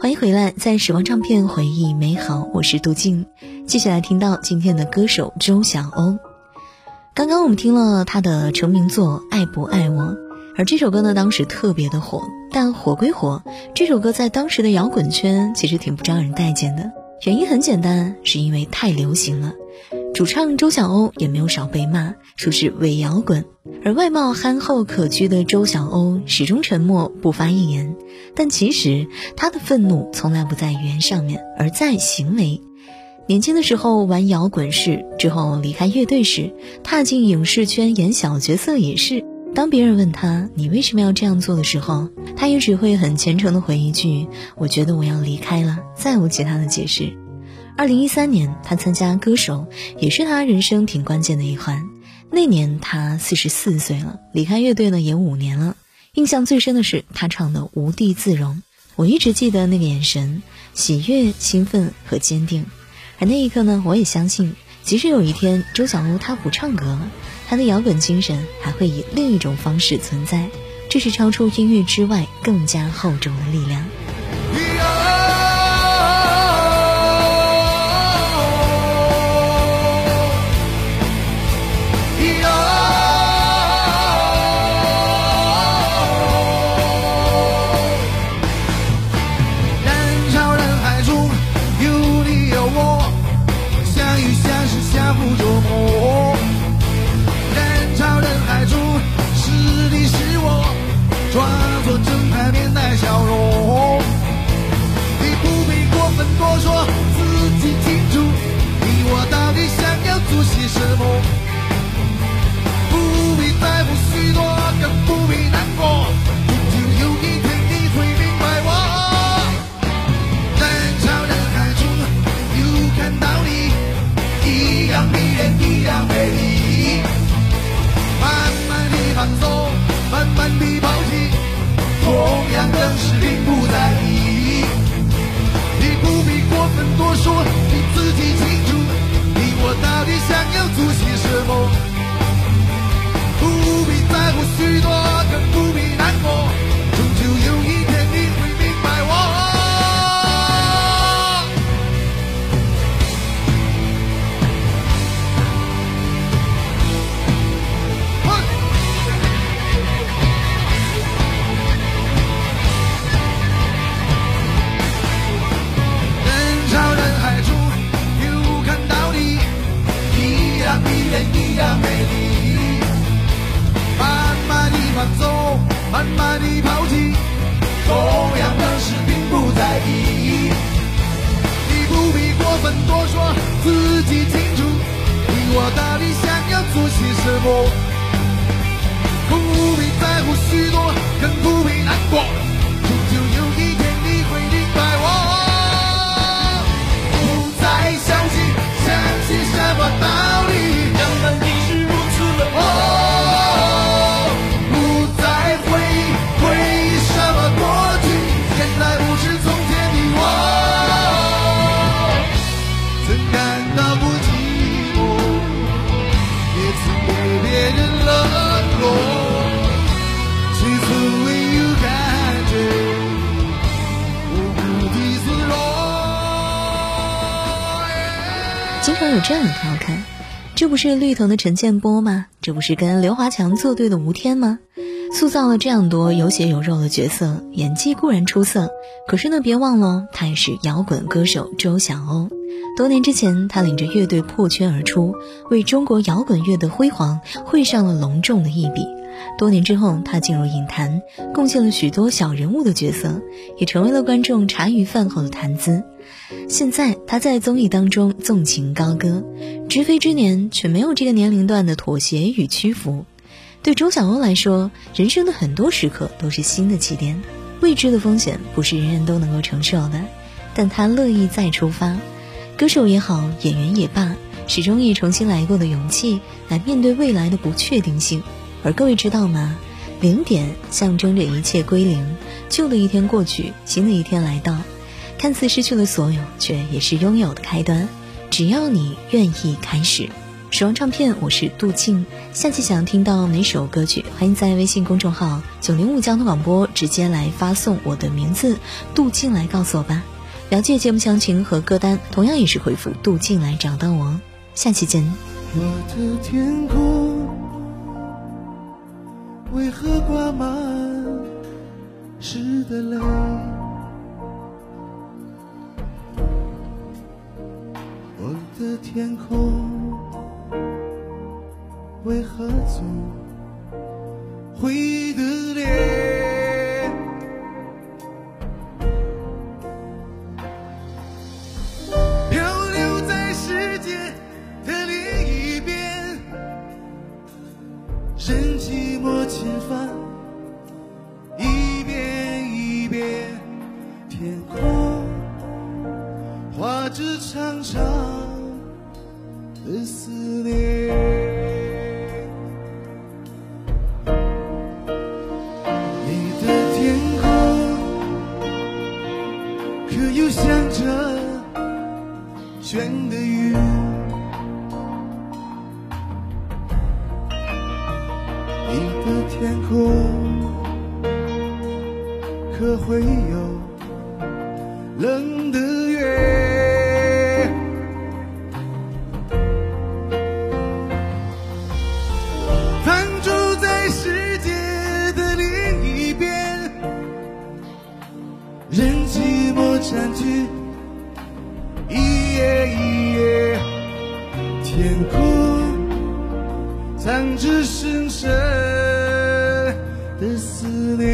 欢迎回来，在时光唱片回忆美好，我是杜静。接下来听到今天的歌手周晓鸥。刚刚我们听了他的成名作《爱不爱我》，而这首歌呢，当时特别的火。但火归火，这首歌在当时的摇滚圈其实挺不招人待见的。原因很简单，是因为太流行了。主唱周晓鸥也没有少被骂，说是伪摇滚。而外貌憨厚可掬的周晓鸥始终沉默，不发一言。但其实他的愤怒从来不在语言上面，而在行为。年轻的时候玩摇滚是，之后离开乐队时，踏进影视圈演小角色也是。当别人问他你为什么要这样做的时候，他也只会很虔诚的回一句：“我觉得我要离开了。”再无其他的解释。二零一三年，他参加歌手，也是他人生挺关键的一环。那年他四十四岁了，离开乐队呢也五年了。印象最深的是他唱的《无地自容》，我一直记得那个眼神，喜悦、兴奋和坚定。而那一刻呢，我也相信，即使有一天周晓鸥他不唱歌了，他的摇滚精神还会以另一种方式存在，这是超出音乐之外更加厚重的力量。做些什么？不必在乎许多，更不必难过。终究有一天你会明白我。人潮人海中又看到你，一样迷人，一样美丽。慢慢的放松，慢慢的抛弃，同样的事并不在意。你不必过分多说，你自己清楚。tous les chevaux 到底想要做些什么？不必在乎许多更不必难过。有这样的调侃：“这不是绿藤的陈建波吗？这不是跟刘华强作对的吴天吗？”塑造了这样多有血有肉的角色，演技固然出色，可是呢，别忘了他也是摇滚歌手周晓鸥。多年之前，他领着乐队破圈而出，为中国摇滚乐的辉煌绘上了隆重的一笔。多年之后，他进入影坛，贡献了许多小人物的角色，也成为了观众茶余饭后的谈资。现在他在综艺当中纵情高歌，知非之年却没有这个年龄段的妥协与屈服。对周晓鸥来说，人生的很多时刻都是新的起点，未知的风险不是人人都能够承受的，但他乐意再出发。歌手也好，演员也罢，始终以重新来过的勇气来面对未来的不确定性。而各位知道吗？零点象征着一切归零，旧的一天过去，新的一天来到。看似失去了所有，却也是拥有的开端。只要你愿意开始。守望唱片，我是杜静。下期想听到哪首歌曲？欢迎在微信公众号“九零五交通广播”直接来发送我的名字“杜静”来告诉我吧。了解节目详情和歌单，同样也是回复“杜静”来找到我。下期见。我的天空为何挂满湿的泪？我的天空。为何总回这长长的思念你的天空可有下着悬的雨你的天空可会有山区，一夜一夜。天空藏着深深的思念，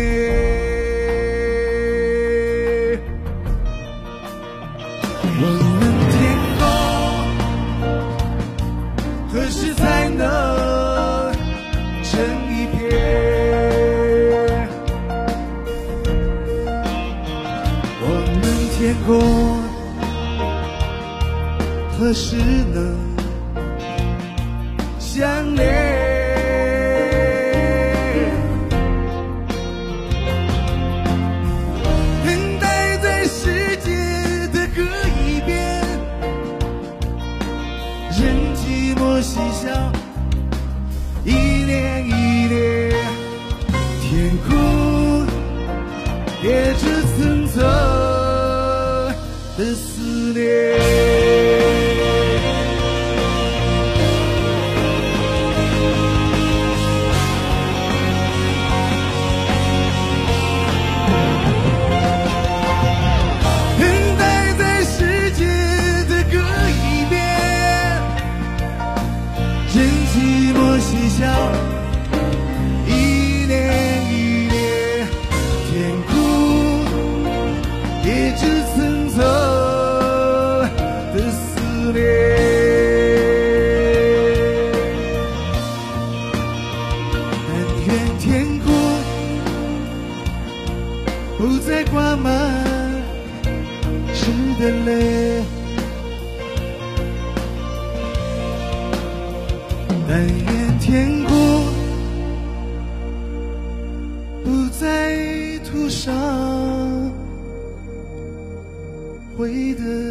天空何时能？相连，等待在世界的各一边，任寂寞嬉笑，一年一年，天空叠满是的泪，但愿天空不再涂上灰的。